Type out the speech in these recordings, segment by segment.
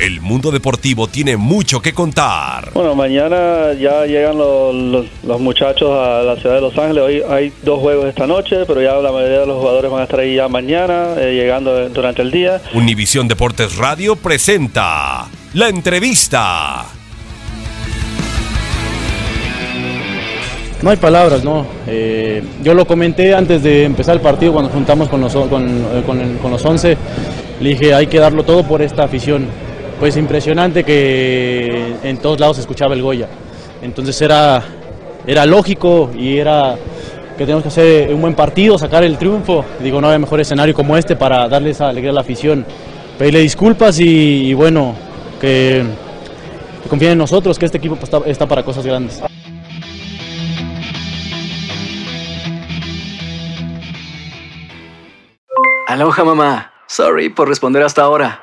El mundo deportivo tiene mucho que contar. Bueno, mañana ya llegan los, los- los muchachos a la ciudad de Los Ángeles. Hoy hay dos juegos esta noche, pero ya la mayoría de los jugadores van a estar ahí ya mañana, eh, llegando durante el día. Univisión Deportes Radio presenta la entrevista. No hay palabras, no. Eh, yo lo comenté antes de empezar el partido cuando juntamos con los, con, eh, con con los 11. Le dije, hay que darlo todo por esta afición. Pues impresionante que en todos lados se escuchaba el Goya. Entonces era, era lógico y era que tenemos que hacer un buen partido, sacar el triunfo. Digo, no había mejor escenario como este para darle esa alegría a la afición. Pedirle disculpas y, bueno, que, que confíen en nosotros, que este equipo pues, está- está para cosas grandes. Aloha mamá. Sorry por responder hasta ahora.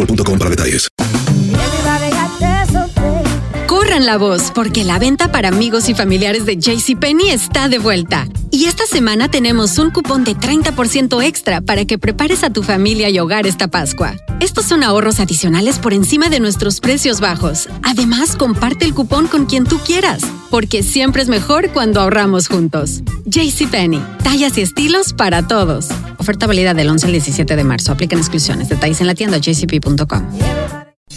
boostmobile.com para detalles. Corran la voz porque la venta para amigos y familiares de JCPenney está de vuelta. Y esta semana tenemos un cupón de 30% extra para que prepares a tu familia y hogar esta Pascua. Estos son ahorros adicionales por encima de nuestros precios bajos. Además, comparte el cupón con quien tú quieras, porque siempre es mejor cuando ahorramos juntos. JCPenney, tallas y estilos para todos. Oferta válida del 11 al 17 de marzo. Aplican exclusiones. Detalles en la tienda jcp.com.